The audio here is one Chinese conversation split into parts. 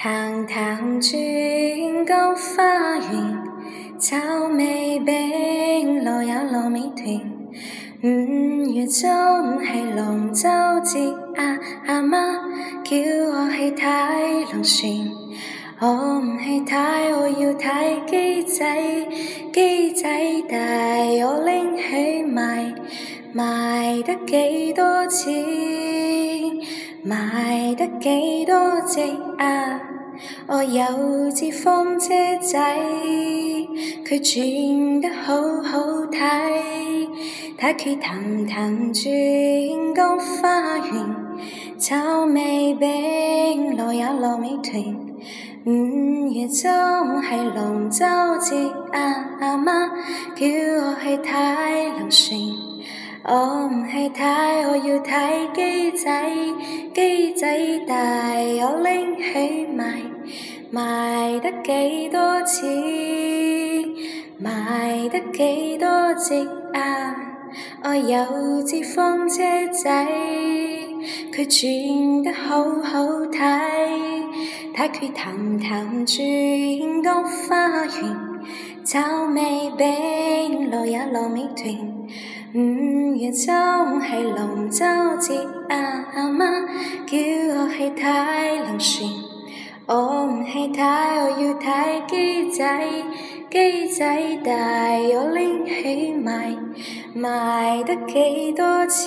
堂堂尊高花园，酒味饼罗呀罗米团。五月中，五系龙舟节啊，阿妈叫我去睇龙船，我唔去睇，我要睇机仔，机仔大我拎起卖。卖得几多钱？卖得几多只啊？我有只风车仔，佢转得好好睇。睇佢糖糖转花园，炒味饼，罗也罗美团。五月中系龙舟节啊，阿妈叫我去睇龙船。我唔系睇，我要睇机仔，机仔大，我拎起卖，卖得几多钱？卖得几多值啊？我有只风车仔，佢转得好好睇，睇佢凼凼转，江花园，炒美饼，落一落美团。五月初五系龙舟节啊，阿妈叫我去睇龙船。我唔去睇，我要睇鸡仔。鸡仔大，我拎起卖，卖得几多钱？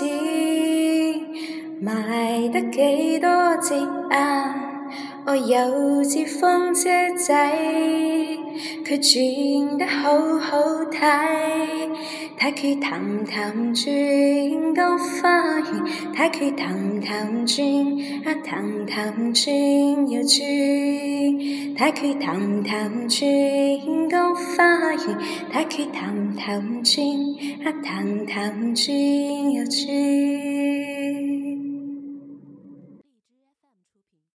卖得几多折啊？我有只风车仔佢转得好好睇睇佢氹氹转菊花园睇佢氹氹转啊氹氹转又转睇佢氹氹转菊花园睇佢氹氹转啊氹氹转又转